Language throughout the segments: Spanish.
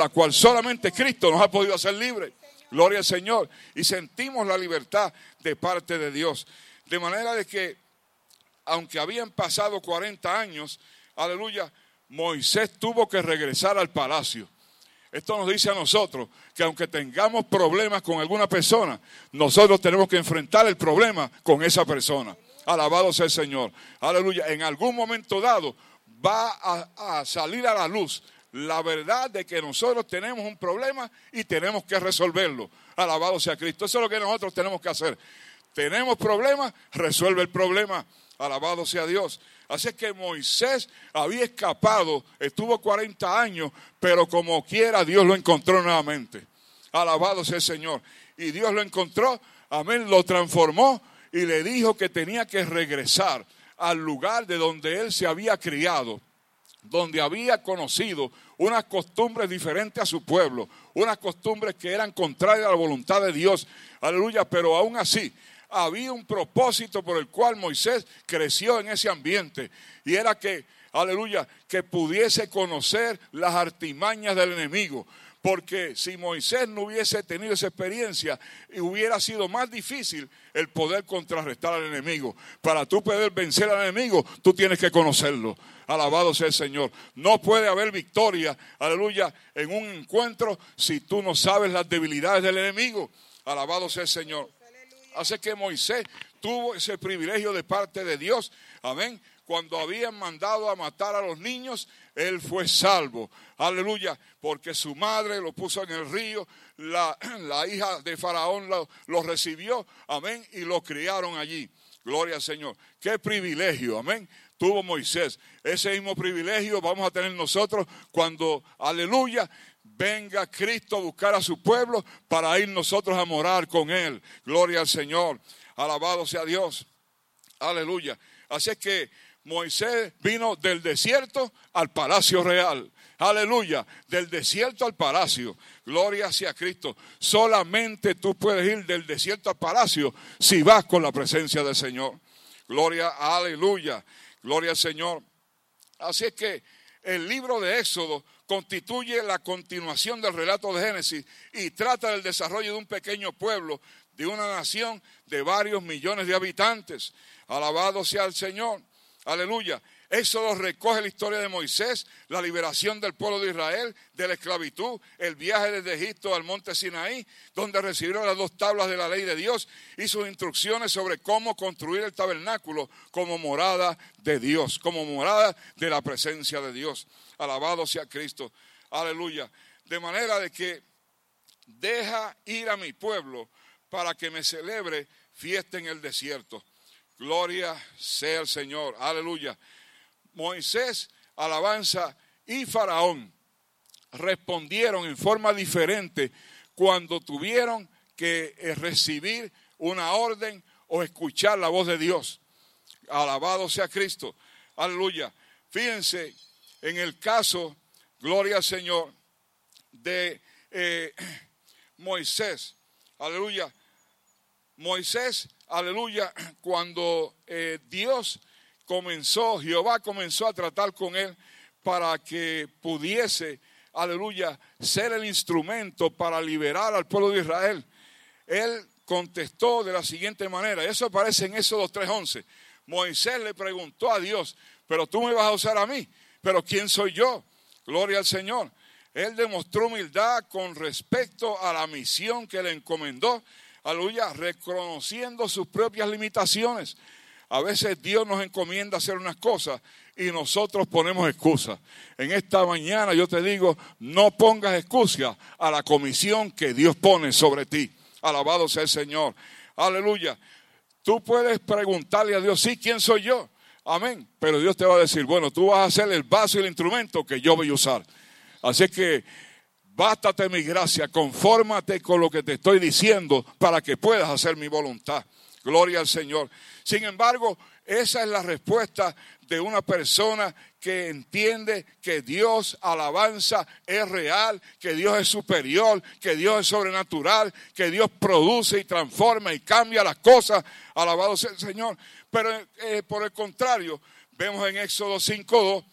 la cual solamente Cristo nos ha podido hacer libres. Gloria al Señor. Y sentimos la libertad de parte de Dios. De manera de que, aunque habían pasado 40 años, aleluya, Moisés tuvo que regresar al palacio. Esto nos dice a nosotros que aunque tengamos problemas con alguna persona, nosotros tenemos que enfrentar el problema con esa persona. Alabado sea el Señor. Aleluya. En algún momento dado va a, a salir a la luz la verdad de que nosotros tenemos un problema y tenemos que resolverlo. Alabado sea Cristo. Eso es lo que nosotros tenemos que hacer. Tenemos problemas, resuelve el problema. Alabado sea Dios. Así que Moisés había escapado, estuvo 40 años, pero como quiera Dios lo encontró nuevamente. Alabado sea el Señor. Y Dios lo encontró, amén, lo transformó y le dijo que tenía que regresar al lugar de donde él se había criado donde había conocido unas costumbres diferentes a su pueblo, unas costumbres que eran contrarias a la voluntad de Dios. Aleluya, pero aún así había un propósito por el cual Moisés creció en ese ambiente y era que, aleluya, que pudiese conocer las artimañas del enemigo. Porque si Moisés no hubiese tenido esa experiencia, hubiera sido más difícil el poder contrarrestar al enemigo. Para tú poder vencer al enemigo, tú tienes que conocerlo. Alabado sea el Señor. No puede haber victoria, aleluya, en un encuentro si tú no sabes las debilidades del enemigo. Alabado sea el Señor. Así que Moisés tuvo ese privilegio de parte de Dios. Amén. Cuando habían mandado a matar a los niños, él fue salvo. Aleluya. Porque su madre lo puso en el río. La, hija de Faraón lo, lo recibió. Amén. Y lo criaron allí. Gloria al Señor. Qué privilegio. Amén tuvo Moisés. Ese mismo privilegio vamos a tener nosotros cuando, aleluya, venga Cristo a buscar a su pueblo para ir nosotros a morar con Él. Gloria al Señor. Alabado sea Dios. Aleluya. Así es que Moisés vino del desierto al palacio real. Aleluya. Del desierto al palacio. Gloria sea Cristo. Solamente tú puedes ir del desierto al palacio si vas con la presencia del Señor. Gloria, aleluya. Gloria al Señor. Así es que el libro de Éxodo constituye la continuación del relato de Génesis y trata del desarrollo de un pequeño pueblo, de una nación de varios millones de habitantes. Alabado sea el Señor. Aleluya. Éxodo recoge la historia de Moisés, la liberación del pueblo de Israel de la esclavitud, el viaje desde Egipto al monte Sinaí, donde recibieron las dos tablas de la ley de Dios y sus instrucciones sobre cómo construir el tabernáculo como morada de Dios, como morada de la presencia de Dios. Alabado sea Cristo. Aleluya. De manera de que deja ir a mi pueblo para que me celebre fiesta en el desierto. Gloria sea el Señor. Aleluya. Moisés, alabanza y Faraón respondieron en forma diferente cuando tuvieron que eh, recibir una orden o escuchar la voz de Dios. Alabado sea Cristo. Aleluya. Fíjense en el caso, gloria al Señor, de eh, Moisés. Aleluya. Moisés, aleluya, cuando eh, Dios comenzó, Jehová comenzó a tratar con él para que pudiese, aleluya, ser el instrumento para liberar al pueblo de Israel. Él contestó de la siguiente manera, eso aparece en Éxodo 3.11. Moisés le preguntó a Dios, pero tú me vas a usar a mí, pero ¿quién soy yo? Gloria al Señor. Él demostró humildad con respecto a la misión que le encomendó, aleluya, reconociendo sus propias limitaciones. A veces Dios nos encomienda hacer unas cosas y nosotros ponemos excusas. En esta mañana yo te digo, no pongas excusas a la comisión que Dios pone sobre ti. Alabado sea el Señor. Aleluya. Tú puedes preguntarle a Dios, sí, ¿quién soy yo? Amén. Pero Dios te va a decir, bueno, tú vas a ser el vaso y el instrumento que yo voy a usar. Así que bástate mi gracia, confórmate con lo que te estoy diciendo para que puedas hacer mi voluntad. Gloria al Señor. Sin embargo, esa es la respuesta de una persona que entiende que Dios, alabanza, es real, que Dios es superior, que Dios es sobrenatural, que Dios produce y transforma y cambia las cosas. Alabado sea el Señor. Pero eh, por el contrario, vemos en Éxodo 5.2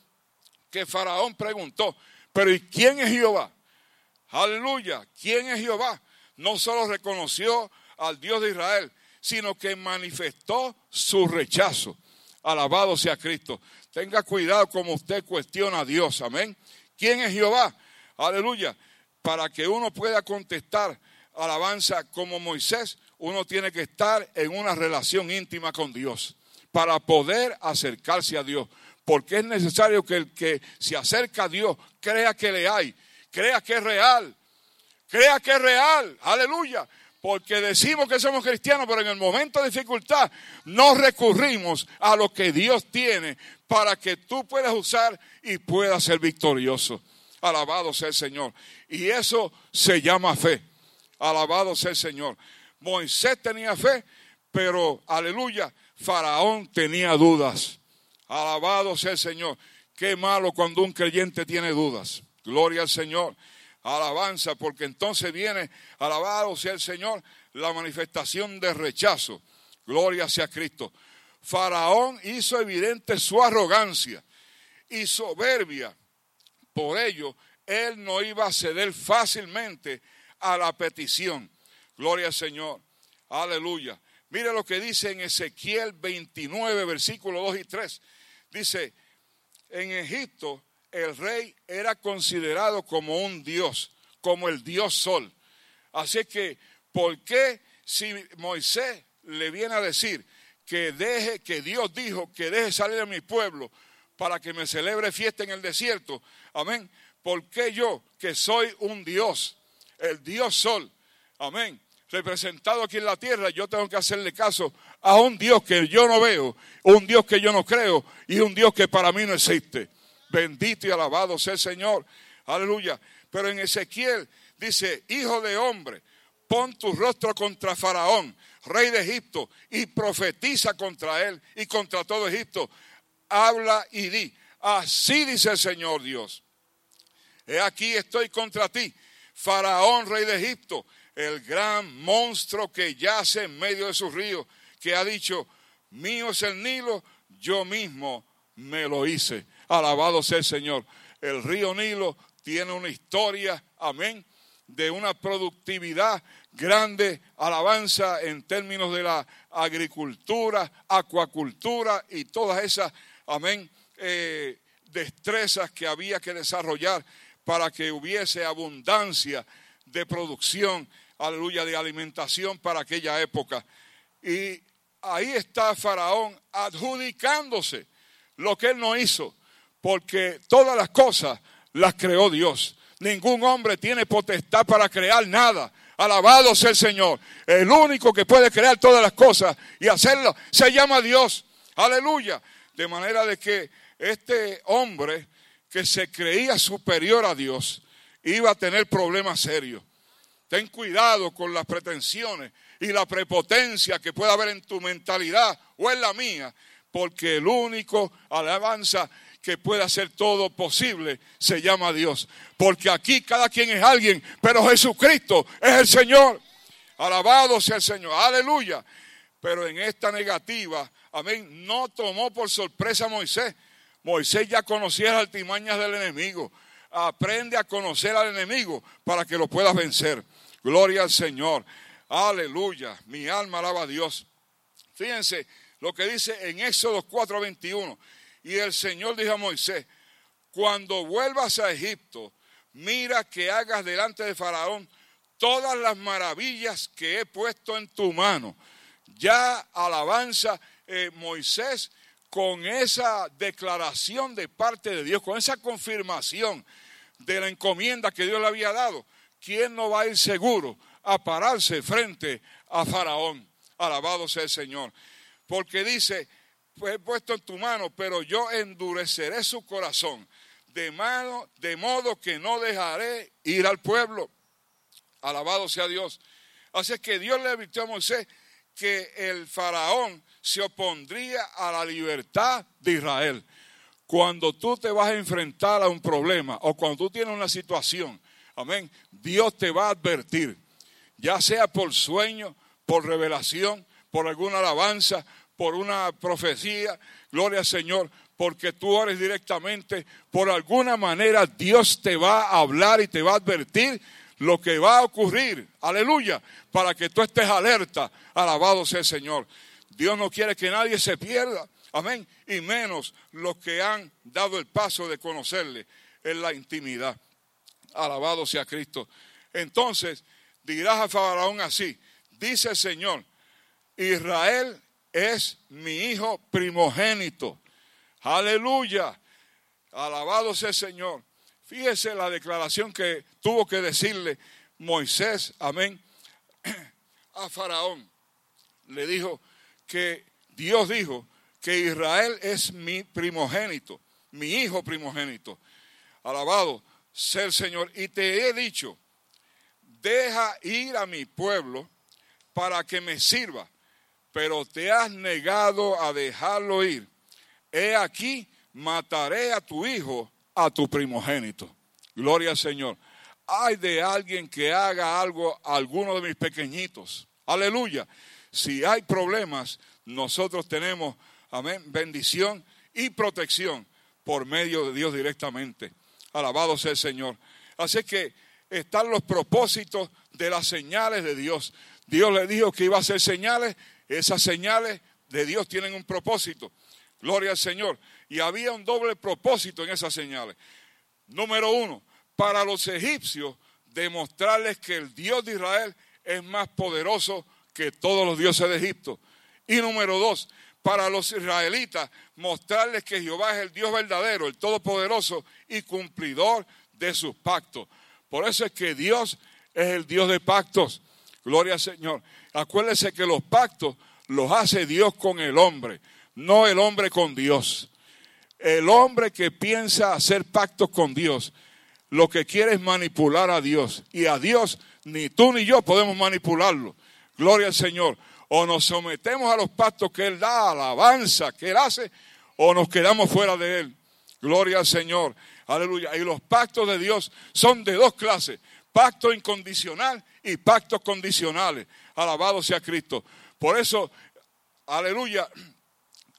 que Faraón preguntó, pero ¿y quién es Jehová? Aleluya. ¿Quién es Jehová? No solo reconoció al Dios de Israel, sino que manifestó su rechazo. Alabado sea Cristo. Tenga cuidado como usted cuestiona a Dios. Amén. ¿Quién es Jehová? Aleluya. Para que uno pueda contestar alabanza como Moisés, uno tiene que estar en una relación íntima con Dios para poder acercarse a Dios. Porque es necesario que el que se acerca a Dios crea que le hay, crea que es real, crea que es real. Aleluya porque decimos que somos cristianos, pero en el momento de dificultad no recurrimos a lo que Dios tiene para que tú puedas usar y puedas ser victorioso. Alabado sea el Señor. Y eso se llama fe. Alabado sea el Señor. Moisés tenía fe, pero aleluya, Faraón tenía dudas. Alabado sea el Señor. Qué malo cuando un creyente tiene dudas. Gloria al Señor alabanza, porque entonces viene, alabado sea el Señor, la manifestación de rechazo. Gloria sea Cristo. Faraón hizo evidente su arrogancia y soberbia. Por ello, él no iba a ceder fácilmente a la petición. Gloria al Señor. Aleluya. Mire lo que dice en Ezequiel 29, versículos 2 y 3. Dice, en Egipto el rey era considerado como un dios, como el dios sol. Así que, ¿por qué si Moisés le viene a decir que deje, que Dios dijo que deje salir a mi pueblo para que me celebre fiesta en el desierto? Amén. ¿Por qué yo, que soy un dios, el dios sol, amén, representado aquí en la tierra, yo tengo que hacerle caso a un Dios que yo no veo, un Dios que yo no creo y un Dios que para mí no existe. Bendito y alabado sea el Señor. Aleluya. Pero en Ezequiel dice, hijo de hombre, pon tu rostro contra Faraón, rey de Egipto, y profetiza contra él y contra todo Egipto. Habla y di, así dice el Señor Dios. He aquí estoy contra ti, Faraón, rey de Egipto, el gran monstruo que yace en medio de sus ríos, que ha dicho, mío es el Nilo, yo mismo me lo hice. Alabado sea el Señor. El río Nilo tiene una historia, amén, de una productividad grande, alabanza en términos de la agricultura, acuacultura y todas esas, amén, eh, destrezas que había que desarrollar para que hubiese abundancia de producción, aleluya, de alimentación para aquella época. Y ahí está Faraón adjudicándose lo que él no hizo porque todas las cosas las creó Dios. Ningún hombre tiene potestad para crear nada. Alabado sea el Señor. El único que puede crear todas las cosas y hacerlo se llama Dios. Aleluya. De manera de que este hombre que se creía superior a Dios iba a tener problemas serios. Ten cuidado con las pretensiones y la prepotencia que pueda haber en tu mentalidad o en la mía, porque el único alabanza que puede hacer todo posible se llama Dios. Porque aquí cada quien es alguien, pero Jesucristo es el Señor. Alabado sea el Señor. Aleluya. Pero en esta negativa, amén, no tomó por sorpresa a Moisés. Moisés ya conocía las altimañas del enemigo. Aprende a conocer al enemigo para que lo puedas vencer. Gloria al Señor. Aleluya. Mi alma alaba a Dios. Fíjense lo que dice en Éxodo 4:21. Y el Señor dijo a Moisés, cuando vuelvas a Egipto, mira que hagas delante de Faraón todas las maravillas que he puesto en tu mano. Ya alabanza eh, Moisés con esa declaración de parte de Dios, con esa confirmación de la encomienda que Dios le había dado. ¿Quién no va a ir seguro a pararse frente a Faraón? Alabado sea el Señor. Porque dice, he puesto en tu mano, pero yo endureceré su corazón, de, mano, de modo que no dejaré ir al pueblo. Alabado sea Dios. Así es que Dios le advirtió a Moisés que el faraón se opondría a la libertad de Israel. Cuando tú te vas a enfrentar a un problema o cuando tú tienes una situación, amén, Dios te va a advertir, ya sea por sueño, por revelación, por alguna alabanza, por una profecía, gloria al Señor, porque tú ores directamente, por alguna manera Dios te va a hablar y te va a advertir lo que va a ocurrir, aleluya, para que tú estés alerta, alabado sea el Señor. Dios no quiere que nadie se pierda, amén, y menos los que han dado el paso de conocerle en la intimidad. Alabado sea Cristo. Entonces dirás a Faraón así, dice el Señor, Israel es mi hijo primogénito. Aleluya. Alabado sea el Señor. Fíjese la declaración que tuvo que decirle Moisés, amén, a Faraón. Le dijo que Dios dijo que Israel es mi primogénito, mi hijo primogénito. Alabado sea el Señor. Y te he dicho, deja ir a mi pueblo para que me sirva, pero te has negado a dejarlo ir. He aquí, mataré a tu hijo, a tu primogénito. Gloria al Señor. Hay de alguien que haga algo a alguno de mis pequeñitos. Aleluya. Si hay problemas, nosotros tenemos, bendición y protección por medio de Dios directamente. Alabado sea el Señor. Así que están los propósitos de las señales de Dios. Dios le dijo que iba a hacer señales. Esas señales de Dios tienen un propósito. Gloria al Señor. Y había un doble propósito en esas señales. Número uno, para los egipcios, demostrarles que el Dios de Israel es más poderoso que todos los dioses de Egipto. Y número dos, para los israelitas, mostrarles que Jehová es el Dios verdadero, el Todopoderoso y cumplidor de sus pactos. Por eso es que Dios es el Dios de pactos. Gloria al Señor. Acuérdense que los pactos los hace Dios con el hombre, no el hombre con Dios. El hombre que piensa hacer pactos con Dios, lo que quiere es manipular a Dios. Y a Dios ni tú ni yo podemos manipularlo. Gloria al Señor. O nos sometemos a los pactos que Él da, alabanza que Él hace, o nos quedamos fuera de Él. Gloria al Señor. Aleluya. Y los pactos de Dios son de dos clases. Pacto incondicional y pactos condicionales. Alabado sea Cristo. Por eso, aleluya,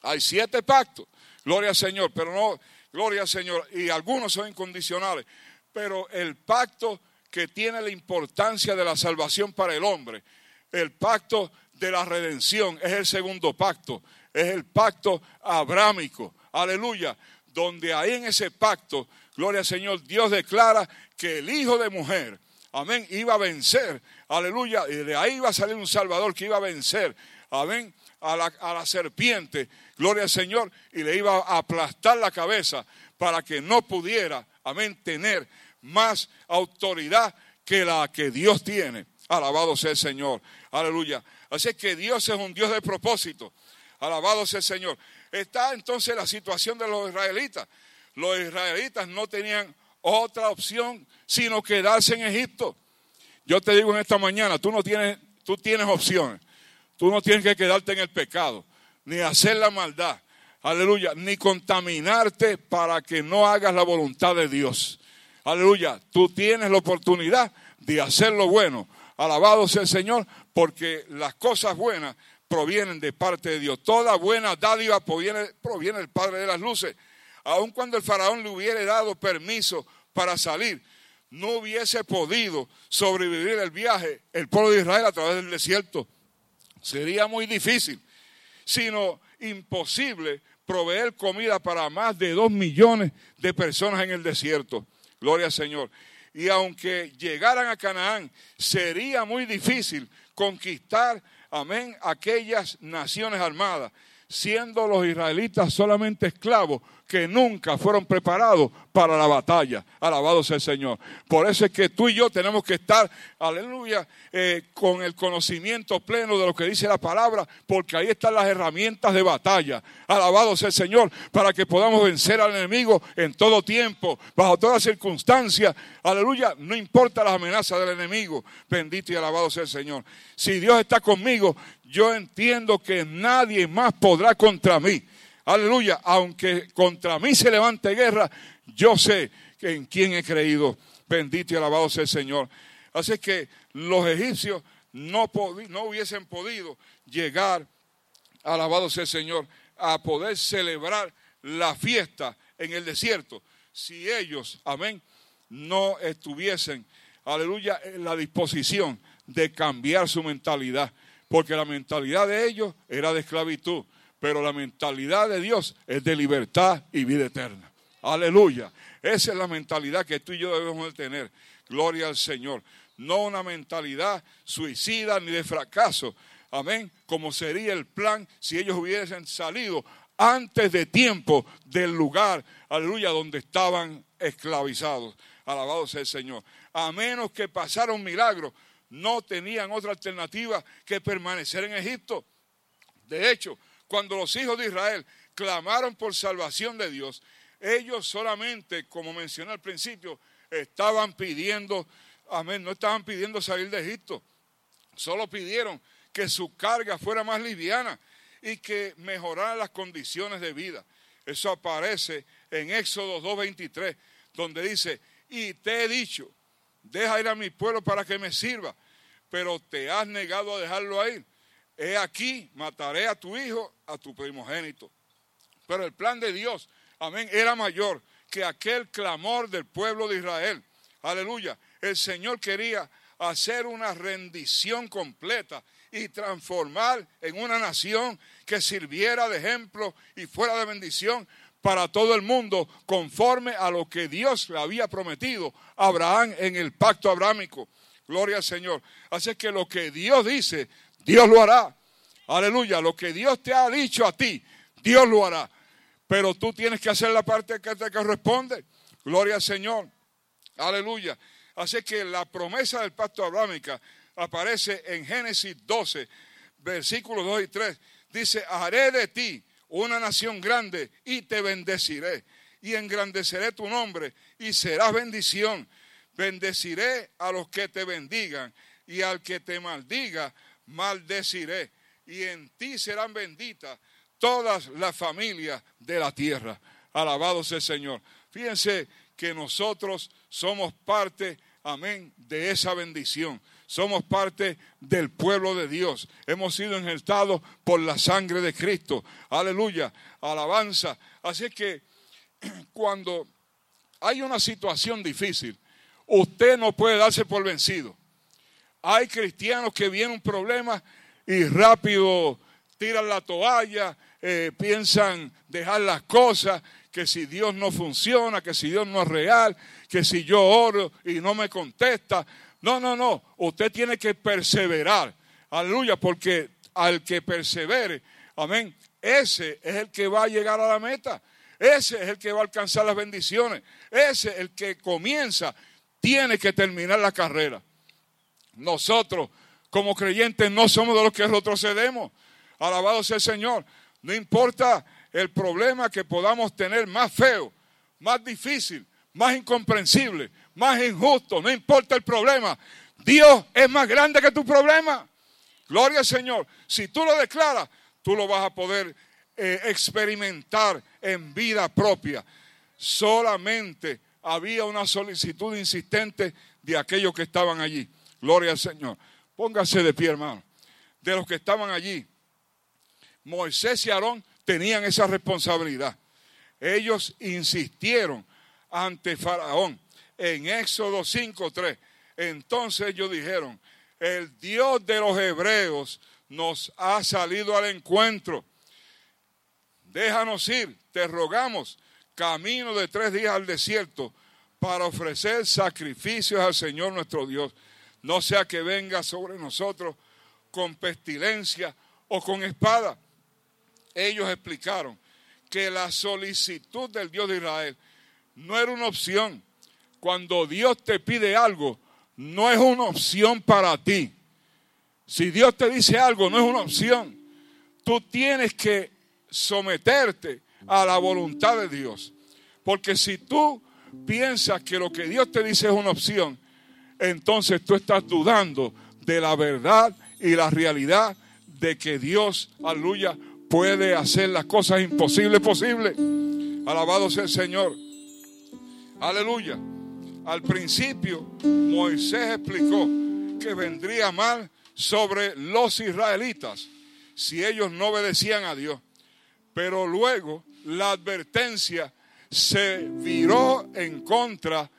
hay siete pactos. Gloria al Señor, pero no, gloria al Señor. Y algunos son incondicionales. Pero el pacto que tiene la importancia de la salvación para el hombre, el pacto de la redención, es el segundo pacto. Es el pacto abrámico. Aleluya donde ahí en ese pacto, gloria al Señor, Dios declara que el Hijo de mujer, amén, iba a vencer, aleluya, y de ahí iba a salir un Salvador que iba a vencer, amén, a la, a la serpiente, gloria al Señor, y le iba a aplastar la cabeza para que no pudiera, amén, tener más autoridad que la que Dios tiene. Alabado sea el Señor. Aleluya. Así que Dios es un Dios de propósito. Alabado sea el Señor está entonces la situación de los israelitas. Los israelitas no tenían otra opción sino quedarse en Egipto. Yo te digo en esta mañana, tú no tienes, tú tienes opciones. Tú no tienes que quedarte en el pecado, ni hacer la maldad. Aleluya, ni contaminarte para que no hagas la voluntad de Dios. Aleluya, tú tienes la oportunidad de hacer lo bueno. Alabado sea el Señor, porque las cosas buenas provienen de parte de Dios. Toda buena dádiva proviene, proviene del Padre de las Luces. Aun cuando el faraón le hubiera dado permiso para salir, no hubiese podido sobrevivir el viaje el pueblo de Israel a través del desierto. Sería muy difícil, sino imposible proveer comida para más de dos millones de personas en el desierto. Gloria al Señor. Y aunque llegaran a Canaán, sería muy difícil conquistar amén, aquellas naciones armadas, siendo los israelitas solamente esclavos que nunca fueron preparados para la batalla. Alabado sea el Señor. Por eso es que tú y yo tenemos que estar, aleluya, eh, con el conocimiento pleno de lo que dice la palabra, porque ahí están las herramientas de batalla. Alabado sea el Señor, para que podamos vencer al enemigo en todo tiempo, bajo todas circunstancias. Aleluya, no importa las amenazas del enemigo. Bendito y alabado sea el Señor. Si Dios está conmigo, yo entiendo que nadie más podrá contra mí. Aleluya, aunque contra mí se levante guerra, yo sé en quién he creído. Bendito y alabado sea el Señor. Así que los egipcios no, no hubiesen podido llegar, alabado sea el Señor, a poder celebrar la fiesta en el desierto si ellos, amén, no estuviesen, aleluya, la disposición de cambiar su mentalidad. Porque la mentalidad de ellos era de esclavitud, pero la mentalidad de Dios es de libertad y vida eterna. Aleluya. Esa es la mentalidad que tú y yo debemos de tener. Gloria al Señor. No una mentalidad suicida ni de fracaso. Amén. Como sería el plan si ellos hubiesen salido antes de tiempo del lugar, aleluya, donde estaban esclavizados. Alabado sea el Señor. A menos que pasara un milagro, no tenían otra alternativa que permanecer en Egipto. De hecho, cuando los hijos de Israel clamaron por salvación de Dios, ellos solamente, como mencioné al principio, estaban pidiendo, amén, no estaban pidiendo salir de Egipto, solo pidieron que su carga fuera más liviana y que mejoraran las condiciones de vida. Eso aparece en Éxodo 2.23, donde dice, y te he dicho, deja ir a mi pueblo para que me sirva, pero te has negado a dejarlo ir. He aquí, mataré a tu hijo, a tu primogénito. Pero el plan de Dios, amén, era mayor que aquel clamor del pueblo de Israel. Aleluya. El Señor quería hacer una rendición completa y transformar en una nación que sirviera de ejemplo y fuera de bendición para todo el mundo, conforme a lo que Dios le había prometido a Abraham en el pacto abrámico. Gloria al Señor. Así que lo que Dios dice, Dios lo hará. Aleluya. Lo que Dios te ha dicho a ti, Dios lo hará. Pero tú tienes que hacer la parte que te corresponde. Gloria al Señor. Aleluya. Así que la promesa del pacto abrámica aparece en Génesis 12, versículos 2 y 3. Dice, haré de ti una nación grande y te bendeciré y engrandeceré tu nombre y serás bendición. Bendeciré a los que te bendigan y al que te maldiga, maldeciré. Y en ti serán benditas todas las familias de la tierra. Alabado sea el Señor. Fíjense que nosotros somos parte, amén, de esa bendición somos parte del pueblo de Dios. Hemos sido engeltados por la sangre de Cristo. Aleluya, alabanza. Así que cuando hay una situación difícil, usted no puede darse por vencido. Hay cristianos que vienen un problema y rápido tiran la toalla, eh, piensan dejar las cosas, que si Dios no funciona, que si Dios no es real, que si yo oro y no me contesta, no, no, no. Usted tiene que perseverar. Aleluya, porque al que persevere, amén, ese es el que va a llegar a la meta. Ese es el que va a alcanzar las bendiciones. Ese es el que comienza, tiene que terminar la carrera. Nosotros, como creyentes, no somos de los que retrocedemos. Alabado sea el Señor. No importa el problema que podamos tener más feo, más difícil, más incomprensible, más injusto, no importa el problema. Dios es más grande que tu problema. Gloria al Señor. Si tú lo declaras, tú lo vas a poder eh, experimentar en vida propia. Solamente había una solicitud insistente de aquellos que estaban allí. Gloria al Señor. Póngase de pie, hermano. De los que estaban allí, Moisés y Aarón tenían esa responsabilidad. Ellos insistieron ante Faraón en Éxodo 5.3. Entonces ellos dijeron, el Dios de los hebreos nos ha salido al encuentro. Déjanos ir, te rogamos, camino de tres días al desierto para ofrecer sacrificios al Señor nuestro Dios. No sea que venga sobre nosotros con pestilencia o con espada. Ellos explicaron que la solicitud del Dios de Israel no era una opción, cuando Dios te pide algo, no es una opción para ti. Si Dios te dice algo, no es una opción. Tú tienes que someterte a la voluntad de Dios. Porque si tú piensas que lo que Dios te dice es una opción, entonces tú estás dudando de la verdad y la realidad de que Dios, aleluya, puede hacer las cosas imposibles posibles. Alabado sea el Señor. Aleluya. Al principio, Moisés explicó que vendría mal sobre los israelitas si ellos no obedecían a Dios. Pero luego la advertencia se viró en contra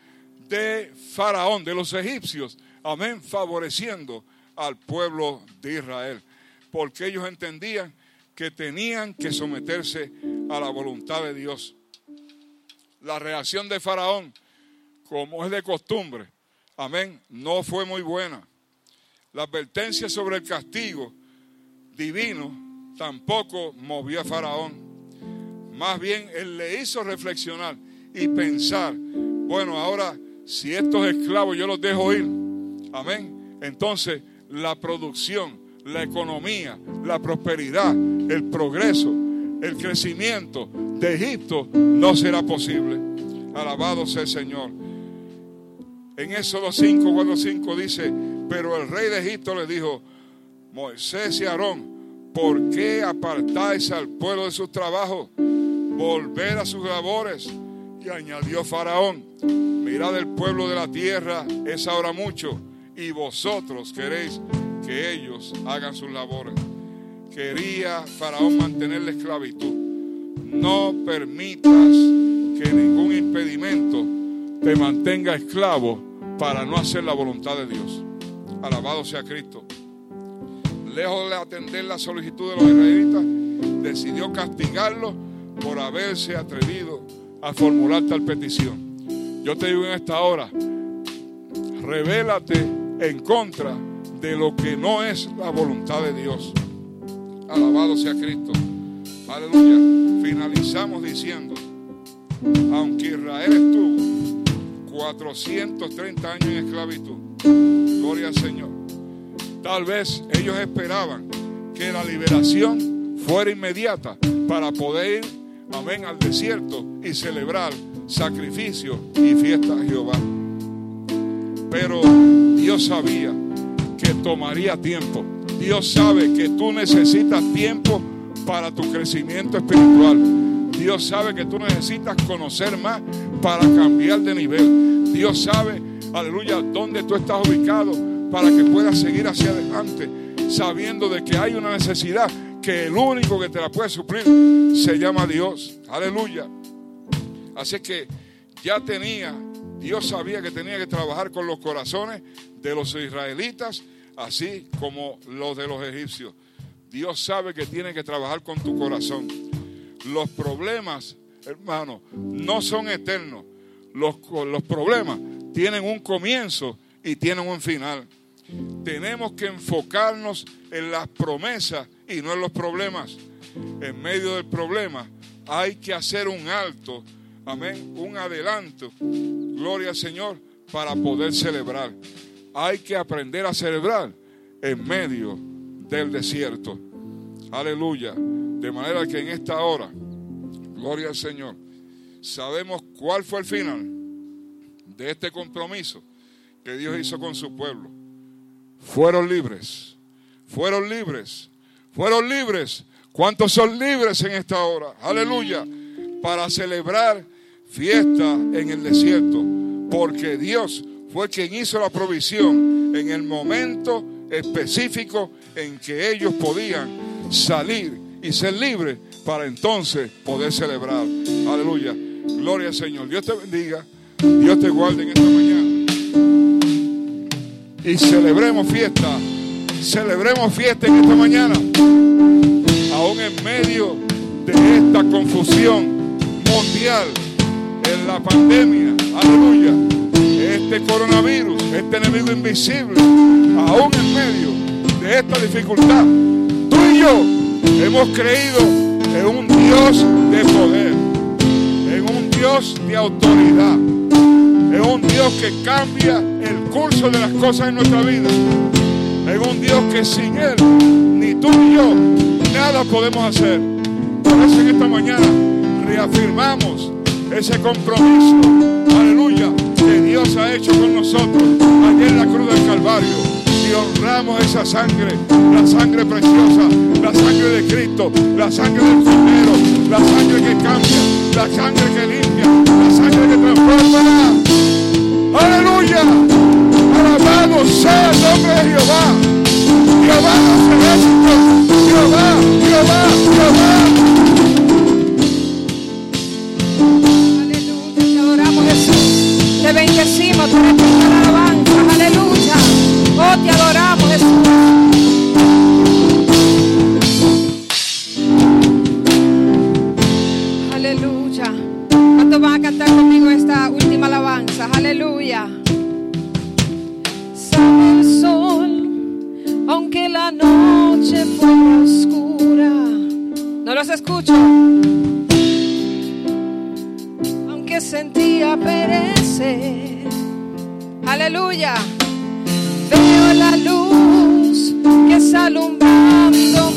de Faraón, de los egipcios, amén, favoreciendo al pueblo de Israel, porque ellos entendían que tenían que someterse a la voluntad de Dios. La reacción de Faraón, como es de costumbre, amén, no fue muy buena. La advertencia sobre el castigo divino tampoco movió a Faraón. Más bien, él le hizo reflexionar y pensar, bueno, ahora si estos esclavos yo los dejo ir, amén, entonces la producción, la economía, la prosperidad, el progreso, el crecimiento de Egipto no será posible. Alabado sea el Señor. En Éxodo 5, 4, 5 dice, pero el rey de Egipto le dijo, Moisés y Aarón, ¿por qué apartáis al pueblo de sus trabajos? Volver a sus labores. Y añadió Faraón, mirad el pueblo de la tierra, es ahora mucho, y vosotros queréis que ellos hagan sus labores. Quería Faraón mantener la esclavitud. No permitas que ningún impedimento te mantenga esclavo para no hacer la voluntad de Dios. Alabado sea Cristo. Lejos de atender la solicitud de los israelitas, decidió castigarlos por haberse atrevido a formular tal petición. Yo te digo en esta hora, revélate en contra de lo que no es la voluntad de Dios. Alabado sea Cristo. Aleluya. Finalizamos diciendo, aunque Israel estuvo 430 años en esclavitud, gloria al Señor, tal vez ellos esperaban que la liberación fuera inmediata para poder ir, amén, al desierto y celebrar sacrificio y fiesta a Jehová. Pero Dios sabía que tomaría tiempo. Dios sabe que tú necesitas tiempo para tu crecimiento espiritual. Dios sabe que tú necesitas conocer más para cambiar de nivel. Dios sabe, aleluya, dónde tú estás ubicado para que puedas seguir hacia adelante, sabiendo de que hay una necesidad que el único que te la puede suplir se llama Dios. Aleluya. Así que ya tenía, Dios sabía que tenía que trabajar con los corazones de los israelitas, así como los de los egipcios. Dios sabe que tiene que trabajar con tu corazón. Los problemas, hermano, no son eternos. Los, los problemas tienen un comienzo y tienen un final. Tenemos que enfocarnos en las promesas y no en los problemas. En medio del problema hay que hacer un alto, amén, un adelanto, gloria al Señor, para poder celebrar hay que aprender a celebrar en medio del desierto. Aleluya. De manera que en esta hora, gloria al Señor, sabemos cuál fue el final de este compromiso que Dios hizo con su pueblo. Fueron libres, fueron libres, fueron libres. ¿Cuántos son libres en esta hora? Aleluya. Para celebrar fiesta en el desierto. Porque Dios fue quien hizo la provisión en el momento específico en que ellos podían salir y ser libres para entonces poder celebrar. Aleluya. Gloria al Señor. Dios te bendiga. Dios te guarde en esta mañana. Y celebremos fiesta. Celebremos fiesta en esta mañana. Aún en medio de esta confusión mundial en la pandemia. Aleluya este coronavirus, este enemigo invisible, aún en medio de esta dificultad, tú y yo hemos creído en un Dios de poder, en un Dios de autoridad, en un Dios que cambia el curso de las cosas en nuestra vida, en un Dios que sin Él, ni tú ni yo, nada podemos hacer. Por eso en esta mañana reafirmamos ese compromiso, aleluya, que Dios ha hecho con nosotros allá en la cruz del Calvario. Y honramos esa sangre, la sangre preciosa, la sangre de Cristo, la sangre del Cordero, la sangre que cambia, la sangre que limpia, la sangre que transforma. Aleluya. Alabado sea el nombre de Jehová. Jehová los ejércitos. Jehová, Jehová, Jehová. Aleluya, te adoramos Jesús. Te bendecimos, te retornamos alabanza. Aleluya. Oh, te adoramos Jesús. Noche fuera oscura. No los escucho. Aunque sentía perecer. Aleluya. Veo la luz que está alumbrando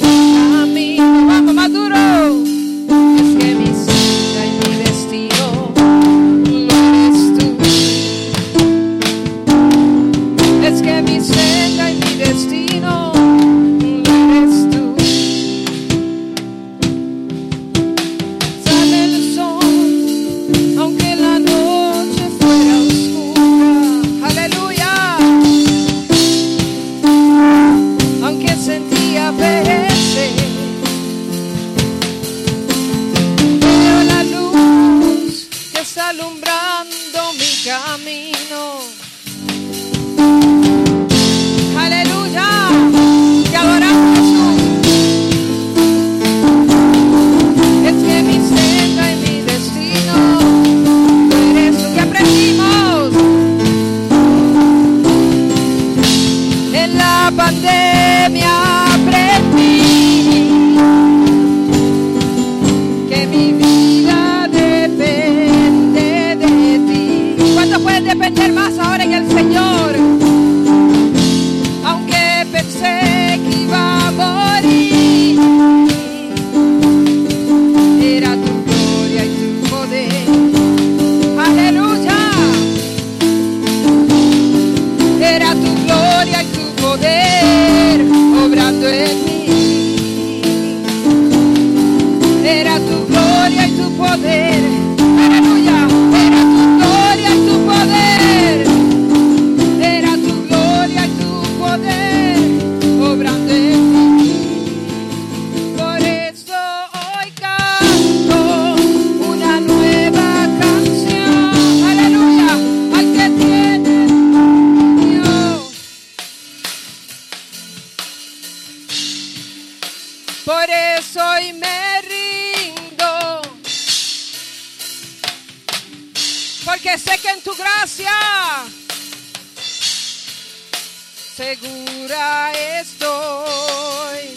segura estoy.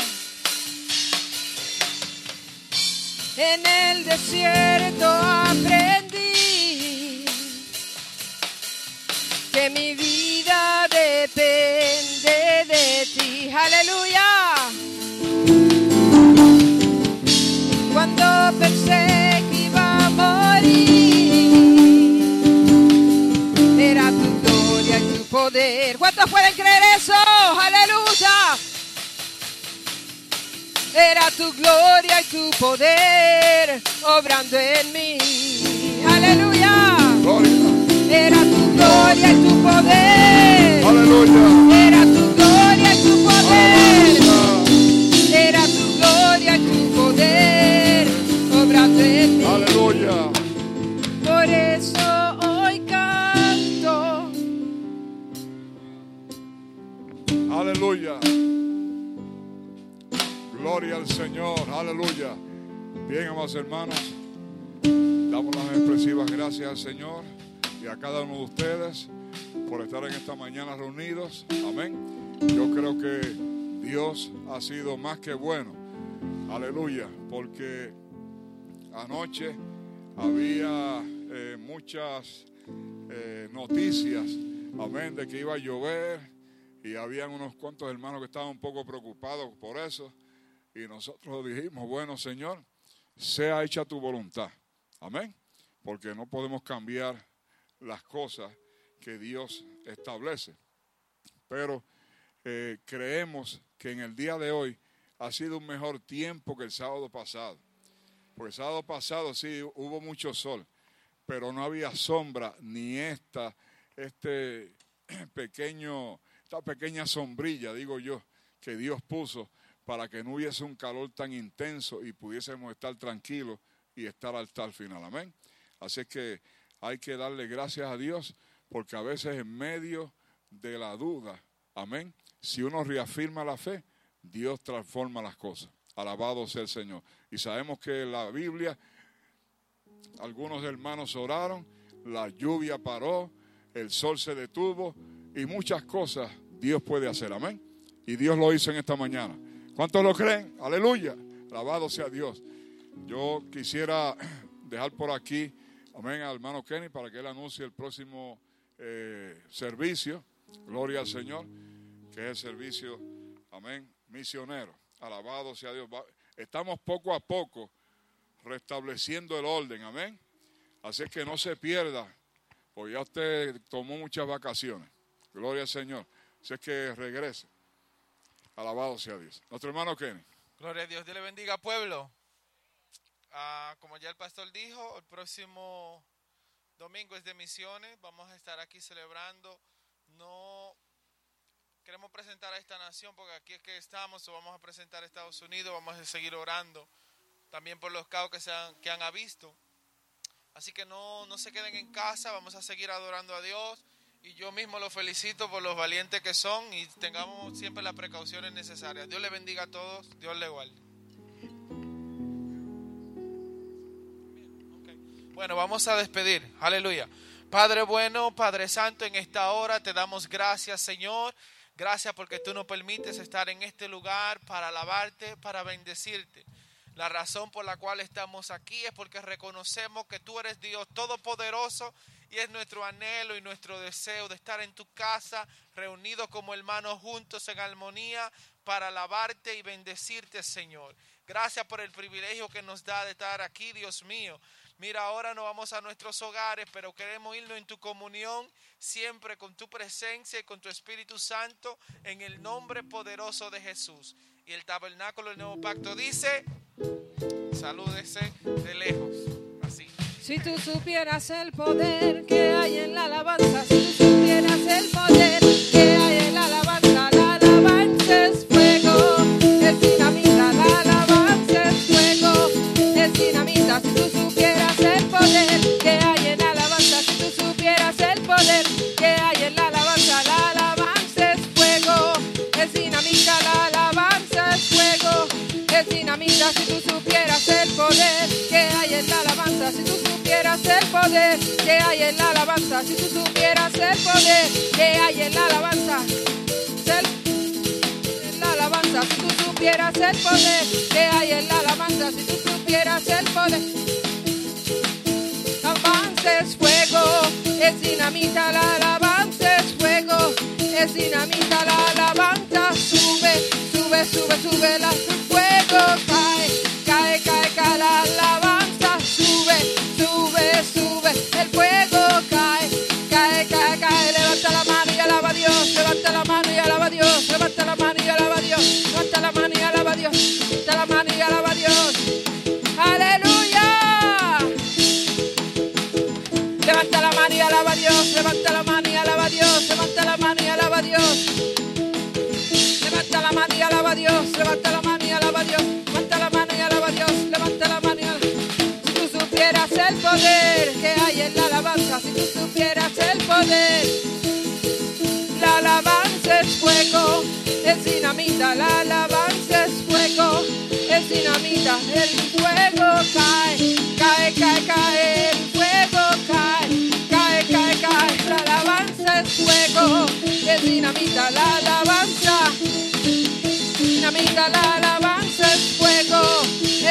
En el desierto aprendí que mi vida depende de ti. Aleluya. Cuando pensé poder. ¿Cuántos pueden creer eso? Aleluya. Era tu gloria y tu poder obrando en mí. Aleluya. Gloria. Era tu gloria y tu poder. Aleluya. Aleluya. Gloria al Señor. Aleluya. Bien, amados hermanos. Damos las expresivas gracias al Señor y a cada uno de ustedes por estar en esta mañana reunidos. Amén. Yo creo que Dios ha sido más que bueno. Aleluya. Porque anoche había eh, muchas eh, noticias. Amén. De que iba a llover y habían unos cuantos hermanos que estaban un poco preocupados por eso. Y nosotros dijimos, bueno Señor, sea hecha tu voluntad. Amén. Porque no podemos cambiar las cosas que Dios establece. Pero eh, creemos que en el día de hoy ha sido un mejor tiempo que el sábado pasado. Porque el sábado pasado sí hubo mucho sol, pero no había sombra ni esta, este pequeño, esta pequeña sombrilla, digo yo, que Dios puso para que no hubiese un calor tan intenso y pudiésemos estar tranquilos y estar hasta el final. Amén. Así es que hay que darle gracias a Dios porque a veces en medio de la duda, amén, si uno reafirma la fe, Dios transforma las cosas. Alabado sea el Señor. Y sabemos que la Biblia, algunos hermanos oraron, la lluvia paró, el sol se detuvo y muchas cosas Dios puede hacer. Amén. Y Dios lo hizo en esta mañana. ¿Cuántos lo creen? Aleluya. Alabado sea Dios. Yo quisiera dejar por aquí, amén, al hermano Kenny para que él anuncie el próximo eh, servicio. Gloria al Señor, que es el servicio, amén, misionero. Alabado sea Dios. Estamos poco a poco restableciendo el orden, amén. Así que no se pierda, porque ya usted tomó muchas vacaciones. Gloria al Señor. Así que regrese. Alabado sea Dios. Nuestro hermano Kenny. Gloria a Dios. Dios le bendiga, pueblo. Ah, como ya el pastor dijo, el próximo domingo es de misiones. Vamos a estar aquí celebrando. No queremos presentar a esta nación porque aquí es que estamos. O vamos a presentar a Estados Unidos. Vamos a seguir orando también por los caos que, se han, que han visto. Así que no, no se queden en casa. Vamos a seguir adorando a Dios. Y yo mismo los felicito por los valientes que son y tengamos siempre las precauciones necesarias. Dios le bendiga a todos, Dios le guarde. Bueno, vamos a despedir. Aleluya. Padre bueno, Padre Santo, en esta hora te damos gracias, Señor. Gracias porque tú nos permites estar en este lugar para alabarte, para bendecirte. La razón por la cual estamos aquí es porque reconocemos que tú eres Dios todopoderoso y es nuestro anhelo y nuestro deseo de estar en tu casa, reunidos como hermanos juntos en armonía para alabarte y bendecirte, Señor. Gracias por el privilegio que nos da de estar aquí, Dios mío. Mira, ahora no vamos a nuestros hogares, pero queremos irnos en tu comunión, siempre con tu presencia y con tu Espíritu Santo, en el nombre poderoso de Jesús. Y el tabernáculo del nuevo pacto dice, salúdese de lejos. Si tú supieras el poder que hay en la alabanza, si tú supieras el poder que hay en la alabanza, la alabanza es fuego, es dinamita, la alabanza es fuego, es dinamita. Si tú supieras el poder que hay en la alabanza, si tú supieras el poder que hay en la alabanza, la alabanza es fuego, es dinamita, la alabanza es fuego, es dinamita. Si tú supieras el poder que hay en la alabanza, si tú supieras el poder que hay en la alabanza, si tú supieras el poder que hay en la alabanza, el- en la alabanza, si tú supieras el poder que hay en la alabanza, si tú supieras el poder. Alabanza es fuego, es dinamita, la alabanza es fuego, es dinamita, la alabanza. Sube, sube, sube, sube, la levanta la mano y alaba a Dios, levanta la mano y alaba a Dios, levanta la mano y alaba a Dios. Aleluya. Levanta la mano y alaba a Dios, levanta la mano y alaba a Dios, levanta la mano y alaba a Dios. Levanta la mano y alaba a Dios, levanta la mano y alaba a Dios, levanta la mano y alaba a Dios, levanta la mano Si tú supieras el poder que hay en la alabanza, si tú supieras el poder, la alabanza es fuego, es dinamita, la alabanza es fuego, es dinamita, el fuego cae, cae, cae, cae, el fuego cae, cae, cae, cae, la alabanza es fuego, es dinamita, la alabanza, dinamita, la alabanza es fuego.